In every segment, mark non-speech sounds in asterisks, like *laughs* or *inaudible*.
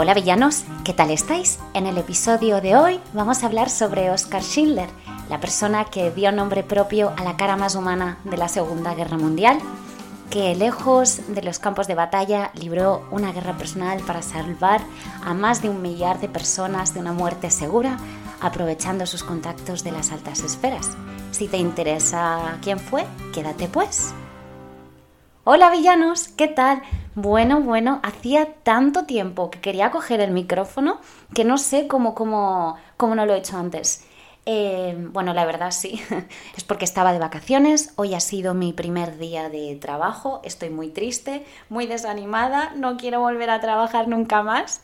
Hola villanos, ¿qué tal estáis? En el episodio de hoy vamos a hablar sobre Oskar Schindler, la persona que dio nombre propio a la cara más humana de la Segunda Guerra Mundial, que lejos de los campos de batalla libró una guerra personal para salvar a más de un millar de personas de una muerte segura, aprovechando sus contactos de las altas esferas. Si te interesa quién fue, quédate pues. Hola villanos, ¿qué tal? Bueno, bueno, hacía tanto tiempo que quería coger el micrófono que no sé cómo, cómo, cómo no lo he hecho antes. Eh, bueno, la verdad sí, *laughs* es porque estaba de vacaciones, hoy ha sido mi primer día de trabajo, estoy muy triste, muy desanimada, no quiero volver a trabajar nunca más,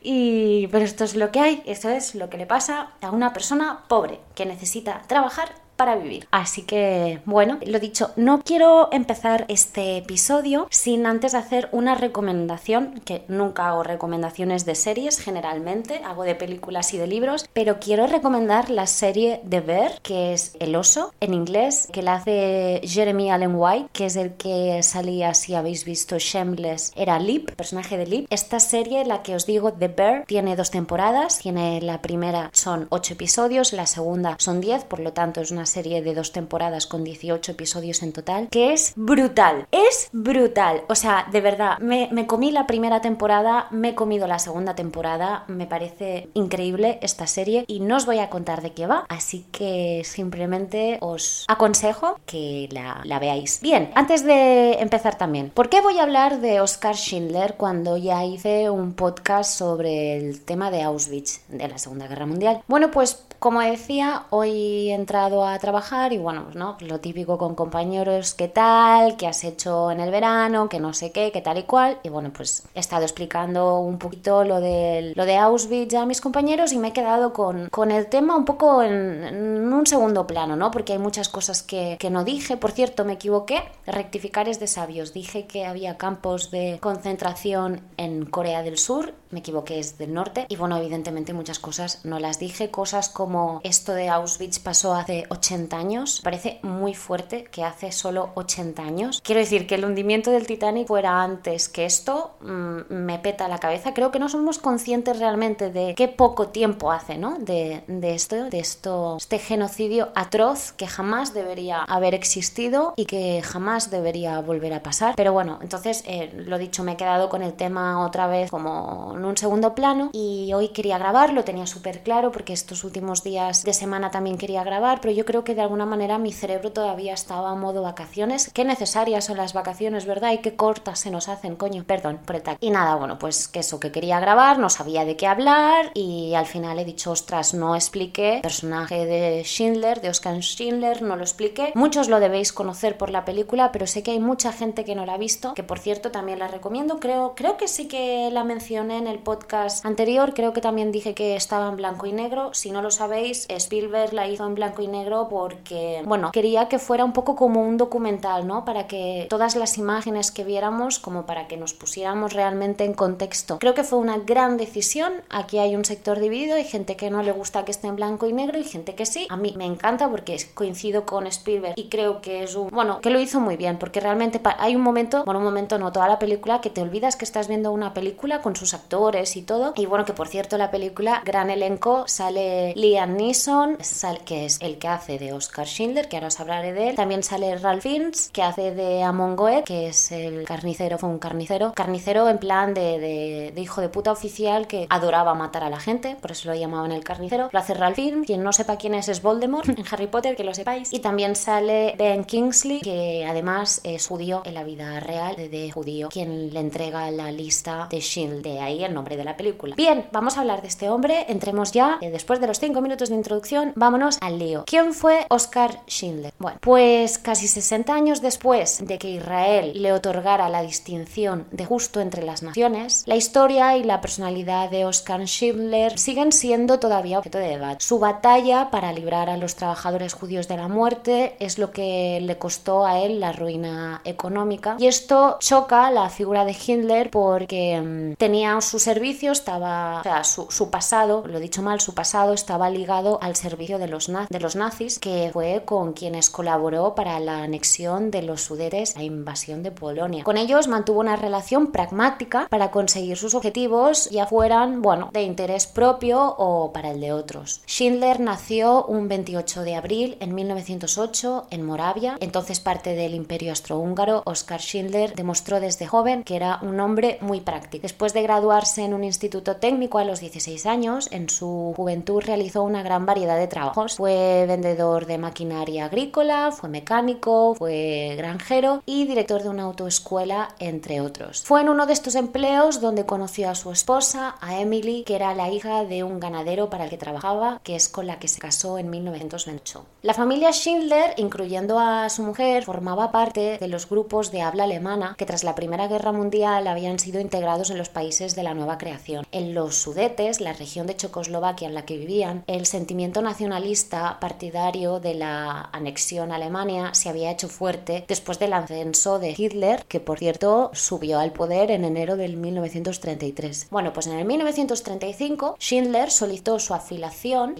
y, pero esto es lo que hay, eso es lo que le pasa a una persona pobre que necesita trabajar para vivir. Así que, bueno, lo dicho, no quiero empezar este episodio sin antes hacer una recomendación, que nunca hago recomendaciones de series generalmente, hago de películas y de libros, pero quiero recomendar la serie de Bear, que es El oso, en inglés, que la hace Jeremy Allen White, que es el que salía, si habéis visto Shameless, era Lip, personaje de Lip. Esta serie, la que os digo, The Bear, tiene dos temporadas, tiene la primera son ocho episodios, la segunda son diez, por lo tanto es una serie de dos temporadas con 18 episodios en total, que es brutal, es brutal. O sea, de verdad, me, me comí la primera temporada, me he comido la segunda temporada, me parece increíble esta serie y no os voy a contar de qué va, así que simplemente os aconsejo que la, la veáis. Bien, antes de empezar también, ¿por qué voy a hablar de Oscar Schindler cuando ya hice un podcast sobre el tema de Auschwitz de la Segunda Guerra Mundial? Bueno, pues como decía, hoy he entrado a trabajar y bueno, pues, ¿no? lo típico con compañeros, ¿qué tal? ¿Qué has hecho en el verano? ¿Qué no sé qué? ¿Qué tal y cual? Y bueno, pues he estado explicando un poquito lo de, lo de Auschwitz a mis compañeros y me he quedado con, con el tema un poco en, un segundo plano, ¿no? Porque hay muchas cosas que, que no dije. Por cierto, me equivoqué. Rectificar es de sabios. Dije que había campos de concentración en Corea del Sur. Me equivoqué, es del norte. Y bueno, evidentemente muchas cosas no las dije. Cosas como esto de Auschwitz pasó hace 80 años. Parece muy fuerte que hace solo 80 años. Quiero decir que el hundimiento del Titanic fuera antes que esto, mmm, me peta la cabeza. Creo que no somos conscientes realmente de qué poco tiempo hace, ¿no? De, de esto, de esto, este genocidio atroz que jamás debería haber existido y que jamás debería volver a pasar. Pero bueno, entonces, eh, lo dicho, me he quedado con el tema otra vez como en un segundo plano y hoy quería grabar, lo tenía súper claro porque estos últimos días de semana también quería grabar, pero yo creo que de alguna manera mi cerebro todavía estaba a modo vacaciones. Qué necesarias son las vacaciones, ¿verdad? Y qué cortas se nos hacen, coño. Perdón por el. Y nada, bueno, pues que eso que quería grabar, no sabía de qué hablar y al final he dicho, ostras, no expliqué. Personaje de Schindler, de Oscar Schindler, no lo expliqué. Muchos lo debéis conocer por la película, pero sé que hay mucha gente que no la ha visto, que por cierto también la recomiendo. Creo, creo que sí que la mencioné en el podcast anterior, creo que también dije que estaba en blanco y negro. Si no lo sabéis, Spielberg la hizo en blanco y negro porque, bueno, quería que fuera un poco como un documental, ¿no? Para que todas las imágenes que viéramos, como para que nos pusiéramos realmente en contexto. Creo que fue una gran decisión. Aquí hay un sector dividido, hay gente que no le gusta que esté en blanco y negro y gente que sí. A mí me encanta porque coincido con Spielberg y creo que es un, bueno, que lo hizo muy bien porque realmente hay un momento, bueno, un momento no, toda la película que te olvidas que estás viendo una película con sus actores y todo. Y bueno, que por cierto la película, gran elenco, sale Liam Neeson, que es el que hace de Oscar Schindler, que ahora os hablaré de él. También sale Ralph Fiennes, que hace de Amon Goeth, que es el carnicero, fue un carnicero. Carnicero en plan de, de, hijo de puta oficial que adoraba matar a la gente, por eso lo llamaban el carnicero. Lo hace Ralph Fiennes, quien no sepa quién es es Voldemort en Harry Potter, que lo sepáis. Y también sale Ben Kingsley, que además es judío en la vida real, de, de judío, quien le entrega la lista de Shield, de ahí el nombre de la película. Bien, vamos a hablar de este hombre, entremos ya, eh, después de los 5 minutos de introducción, vámonos al lío. ¿Quién fue Oscar Schindler? Bueno, pues casi 60 años después de que Israel le otorgara la distinción de justo entre las naciones, la historia y la personalidad de Oscar Schindler siguen siendo todavía objeto de debate. Su batalla para librar a los trabajadores judíos de la muerte es lo que le costó a él la ruina económica y esto choca la figura de Hitler porque mmm, tenía su servicio, estaba, o sea, su, pasado, lo dicho mal, su pasado estaba ligado al servicio de los nazis que fue con quienes colaboró para la anexión de los Sudetes a invasión de Polonia. Con ellos mantuvo una relación pragmática para conseguir sus objetivos, ya fueran, bueno, de interés propio o para el de otros. Schindler nació un 28 de abril en 1908 en Moravia, entonces parte del Imperio Austrohúngaro. Oskar Schindler demostró desde joven que era un hombre muy práctico. Después de graduarse en un instituto técnico a los 16 años, en su juventud realizó una gran variedad de trabajos. Fue vendedor de maquinaria agrícola, fue mecánico, fue granjero y director de una autoescuela, entre otros. Fue en uno de estos empleos donde conoció a su esposa, a Emily, que era la hija de un ganadero para el que trabajaba, que es con la que se casó en 1928. La familia Schindler, incluyendo a su mujer, formaba parte de los grupos de habla alemana que tras la Primera Guerra Mundial habían sido integrados en los países de la nueva creación. En los Sudetes, la región de Checoslovaquia en la que vivían, el sentimiento nacionalista partidario de la anexión a Alemania se había hecho fuerte después del ascenso de Hitler, que por cierto subió al poder en enero del 1933. Bueno, pues en el 1935 Schindler solicitó su afiliación,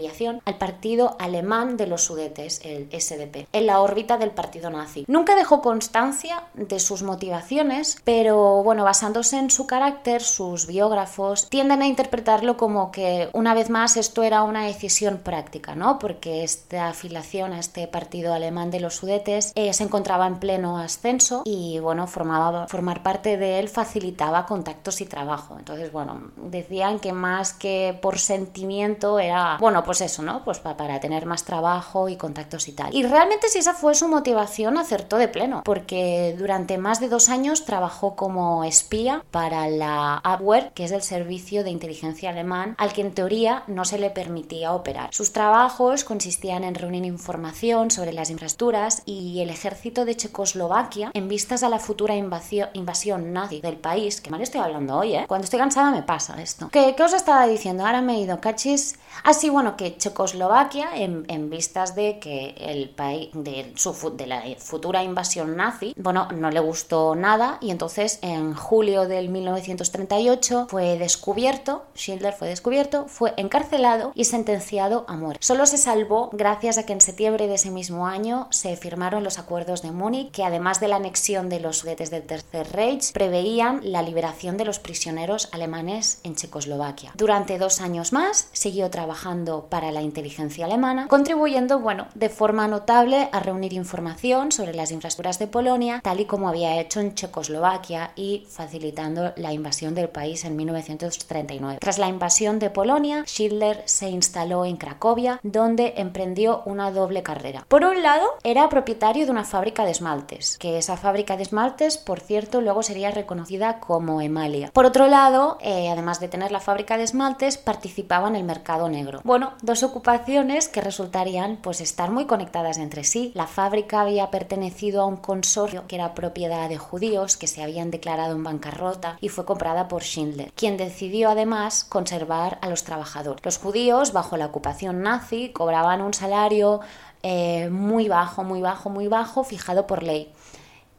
al partido alemán de los Sudetes, el SDP, en la órbita del partido nazi. Nunca dejó constancia de sus motivaciones, pero bueno, basándose en su carácter, sus biógrafos tienden a interpretarlo como que una vez más esto era una decisión práctica, ¿no? Porque esta afiliación a este partido alemán de los Sudetes eh, se encontraba en pleno ascenso y bueno, formaba, formar parte de él facilitaba contactos y trabajo. Entonces, bueno, decían que más que por sentimiento era, bueno, pues eso, ¿no? Pues para tener más trabajo y contactos y tal. Y realmente si esa fue su motivación, acertó de pleno, porque durante más de dos años trabajó como espía para la Abwehr, que es el servicio de inteligencia alemán, al que en teoría no se le permitía operar. Sus trabajos consistían en reunir información sobre las infraestructuras y el ejército de Checoslovaquia en vistas a la futura invasión nazi del país, que mal estoy hablando hoy, ¿eh? Cuando estoy cansada me pasa esto. ¿Qué, qué os estaba diciendo? Ahora me he ido cachis. Así, bueno, que Checoslovaquia, en, en vistas de que el país, de, su, de la futura invasión nazi, bueno, no le gustó nada y entonces en julio del 1938 fue descubierto, Schindler fue descubierto, fue encarcelado y sentenciado a muerte. Solo se salvó gracias a que en septiembre de ese mismo año se firmaron los acuerdos de Múnich, que además de la anexión de los sudetes del Tercer Reich, preveían la liberación de los prisioneros alemanes en Checoslovaquia. Durante dos años más siguió trabajando para la inteligencia alemana, contribuyendo, bueno, de forma notable a reunir información sobre las infraestructuras de Polonia, tal y como había hecho en Checoslovaquia y facilitando la invasión del país en 1939. Tras la invasión de Polonia, Schindler se instaló en Cracovia, donde emprendió una doble carrera. Por un lado, era propietario de una fábrica de esmaltes, que esa fábrica de esmaltes, por cierto, luego sería reconocida como Emalia. Por otro lado, eh, además de tener la fábrica de esmaltes, participaba en el mercado negro. Bueno, dos ocupaciones que resultarían pues estar muy conectadas entre sí. La fábrica había pertenecido a un consorcio que era propiedad de judíos que se habían declarado en bancarrota y fue comprada por Schindler, quien decidió además conservar a los trabajadores. Los judíos, bajo la ocupación nazi, cobraban un salario eh, muy bajo, muy bajo, muy bajo, fijado por ley.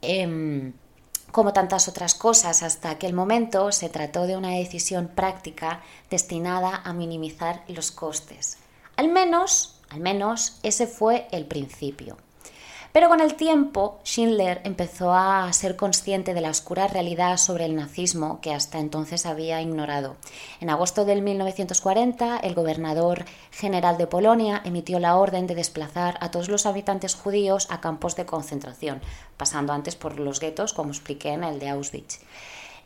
Em, como tantas otras cosas, hasta aquel momento se trató de una decisión práctica destinada a minimizar los costes. Al menos, al menos ese fue el principio. Pero con el tiempo, Schindler empezó a ser consciente de la oscura realidad sobre el nazismo que hasta entonces había ignorado. En agosto del 1940, el gobernador general de Polonia emitió la orden de desplazar a todos los habitantes judíos a campos de concentración, pasando antes por los guetos, como expliqué en el de Auschwitz.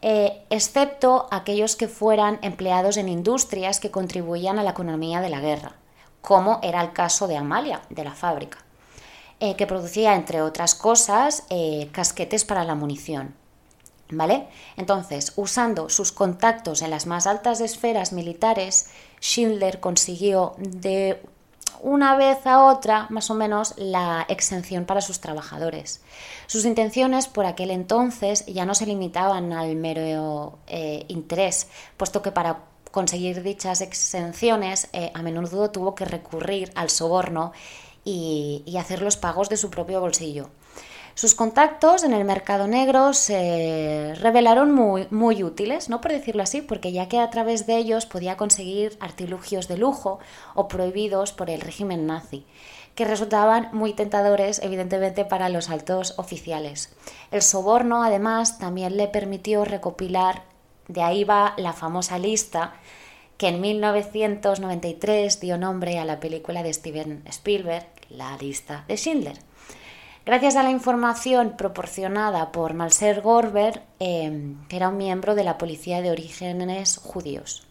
Eh, excepto aquellos que fueran empleados en industrias que contribuían a la economía de la guerra, como era el caso de Amalia, de la fábrica. Eh, que producía, entre otras cosas, eh, casquetes para la munición. ¿Vale? Entonces, usando sus contactos en las más altas esferas militares, Schindler consiguió de una vez a otra, más o menos, la exención para sus trabajadores. Sus intenciones por aquel entonces ya no se limitaban al mero eh, interés, puesto que para conseguir dichas exenciones a menudo tuvo que recurrir al soborno y, hacer los pagos de su propio bolsillo. Sus contactos en el mercado negro se revelaron muy, muy útiles, no por decirlo así, porque ya que a través de ellos podía conseguir artilugios de lujo o prohibidos por el régimen nazi que resultaban muy tentadores, evidentemente, para los altos oficiales. El soborno, además, también le permitió recopilar, de ahí va la famosa lista, que en 1993 dio nombre a la película de Steven Spielberg, La lista de Schindler. Gracias a la información proporcionada por Malser Gorber, eh, que era un miembro de la policía de orígenes judíos.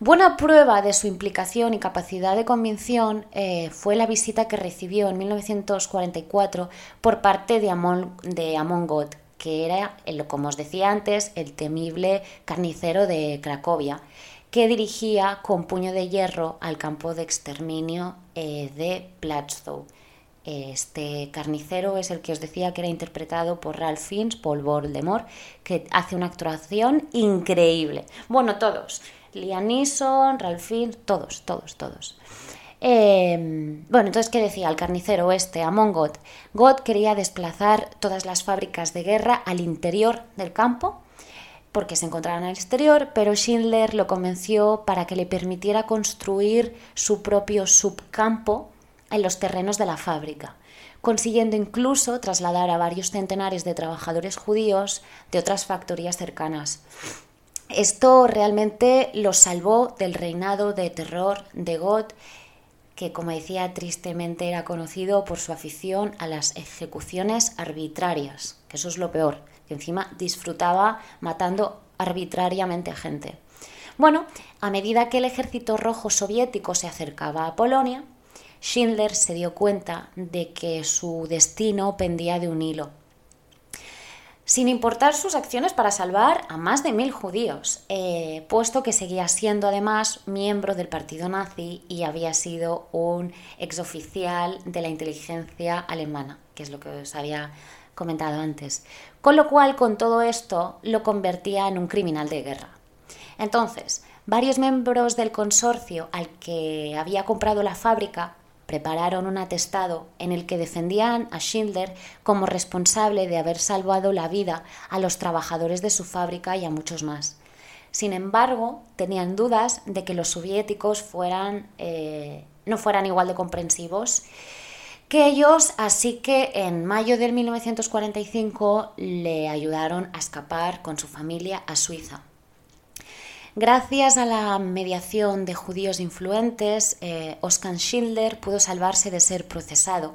Buena prueba de su implicación y capacidad de convicción eh, fue la visita que recibió en 1944 por parte de Amon, de God, que era, como os decía antes, el temible carnicero de Cracovia, que dirigía con puño de hierro al campo de exterminio eh, de Platzow. Este carnicero es el que os decía que era interpretado por Ralph Fiennes, Paul Voldemort, que hace una actuación increíble. Bueno, todos. Liam Neeson, Ralph Fiennes, todos, todos, todos. Em, bueno, entonces, ¿qué decía el carnicero este, Amon God? God quería desplazar todas las fábricas de guerra al interior del campo, porque se encontraban al exterior, pero Schindler lo convenció para que le permitiera construir su propio subcampo en los terrenos de la fábrica, consiguiendo incluso trasladar a varios centenares de trabajadores judíos de otras factorías cercanas. Esto realmente lo salvó del reinado de terror de God, que como decía tristemente era conocido por su afición a las ejecuciones arbitrarias, que eso es lo peor, que encima disfrutaba matando arbitrariamente a gente. Bueno, a medida que el ejército rojo soviético se acercaba a Polonia, Schindler se dio cuenta de que su destino pendía de un hilo sin importar sus acciones para salvar a más de mil judíos, eh, puesto que seguía siendo además miembro del partido nazi y había sido un exoficial de la inteligencia alemana, que es lo que os había comentado antes. Con lo cual, con todo esto, lo convertía en un criminal de guerra. Entonces, varios miembros del consorcio al que había comprado la fábrica prepararon un atestado en el que defendían a Schindler como responsable de haber salvado la vida a los trabajadores de su fábrica y a muchos más. Sin embargo, tenían dudas de que los soviéticos fueran, eh, no fueran igual de comprensivos que ellos, así que en mayo de 1945 le ayudaron a escapar con su familia a Suiza. Gracias a la mediación de judíos influentes, eh, Oskar Schindler pudo salvarse de ser procesado,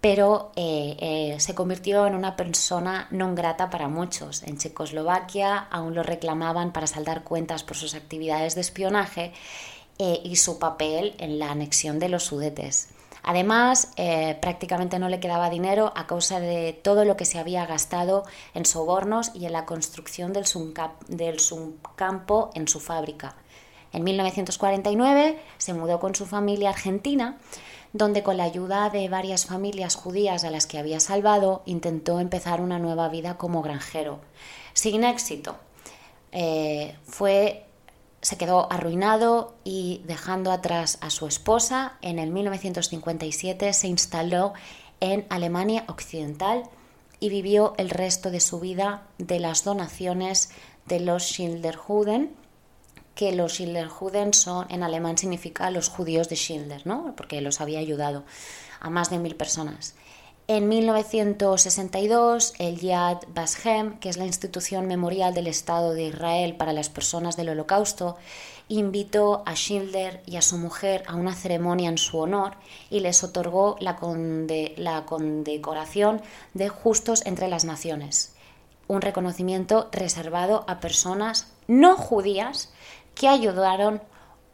pero eh, eh, se convirtió en una persona no grata para muchos. En Checoslovaquia aún lo reclamaban para saldar cuentas por sus actividades de espionaje y su papel en la anexión de los Sudetes. Además, eh, prácticamente no le quedaba dinero a causa de todo lo que se había gastado en sobornos y en la construcción del, subcampo en su fábrica. En 1949 se mudó con su familia a Argentina, donde con la ayuda de varias familias judías a las que había salvado, intentó empezar una nueva vida como granjero. Sin éxito. Eh, fue se quedó arruinado y dejando atrás a su esposa, en el 1957 se instaló en Alemania Occidental y vivió el resto de su vida de las donaciones de los Schilderjuden, que los Schilderjuden son en alemán significa los judíos de Schindler, ¿no? porque los había ayudado a más de mil personas. En 1962, el Yad Vashem, que es la institución memorial del Estado de Israel para las personas del Holocausto, invitó a Schindler y a su mujer a una ceremonia en su honor y les otorgó la, la condecoración de Justos entre las Naciones, un reconocimiento reservado a personas no judías que ayudaron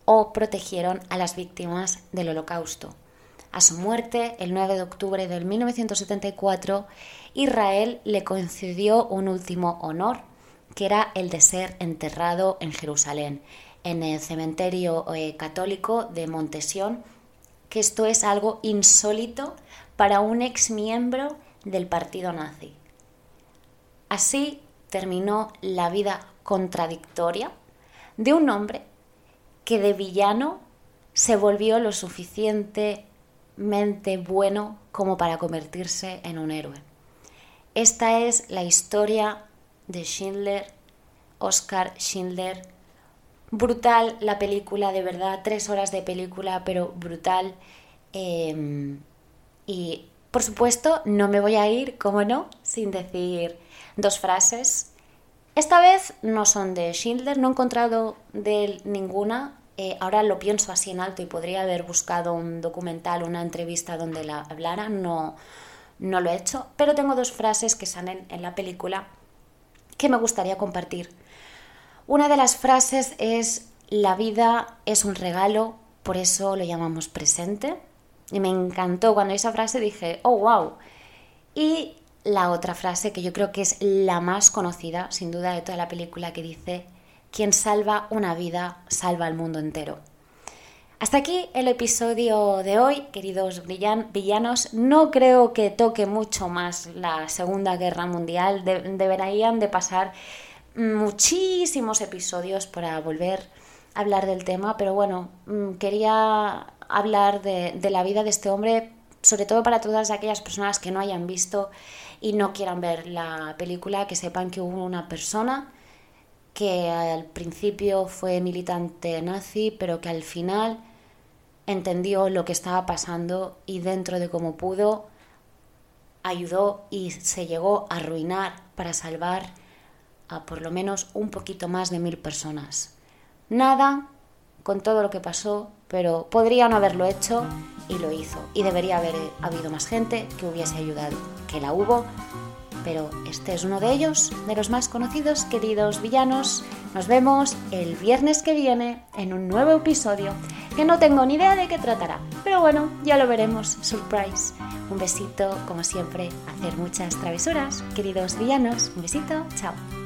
o protegieron a las víctimas del Holocausto. A su muerte, el 9 de octubre de 1974, Israel le concedió un último honor, que era el de ser enterrado en Jerusalén, en el cementerio eh, católico de Montesión, que esto es algo insólito para un ex miembro del partido nazi. Así terminó la vida contradictoria de un hombre que de villano se volvió lo suficiente bueno como para convertirse en un héroe. esta es la historia de Schindler, Oscar Schindler. Brutal la película, de verdad, tres horas de película, pero brutal. Em, y por supuesto, no me voy a ir, como no, sin decir dos frases. Esta vez no son de Schindler, no he encontrado de él ninguna. Eh, ahora lo pienso así en alto y podría haber buscado un documental, una entrevista donde la hablara. No, no lo he hecho, pero tengo dos frases que salen en la película que me gustaría compartir. Una de las frases es, la vida es un regalo, por eso lo llamamos presente. Y me encantó cuando esa frase dije, oh, wow. Y la otra frase que yo creo que es la más conocida, sin duda, de toda la película, que dice, quien salva una vida, salva al mundo entero. Hasta aquí el episodio de hoy, queridos villanos. No creo que toque mucho más la Segunda Guerra Mundial. deberían de pasar muchísimos episodios para volver a hablar del tema, pero bueno, mm, quería hablar de, de la vida de este hombre, sobre todo para todas aquellas personas que no hayan visto y no quieran ver la película, que sepan que hubo una persona que al principio fue militante nazi, pero que al final entendió lo que estaba pasando y dentro de cómo pudo ayudó y se llegó a arruinar para salvar a por lo menos un poquito más de mil personas. Nada con todo lo que pasó, pero podría no haberlo hecho y lo hizo. Y debería haber habido más gente que hubiese ayudado, que la hubo, pero este es uno de ellos, de los más conocidos, queridos villanos. Nos vemos el viernes que viene en un nuevo episodio que no tengo ni idea de qué tratará. Pero bueno, ya lo veremos. Surprise. Un besito, como siempre, hacer muchas travesuras, queridos villanos. Un besito, chao.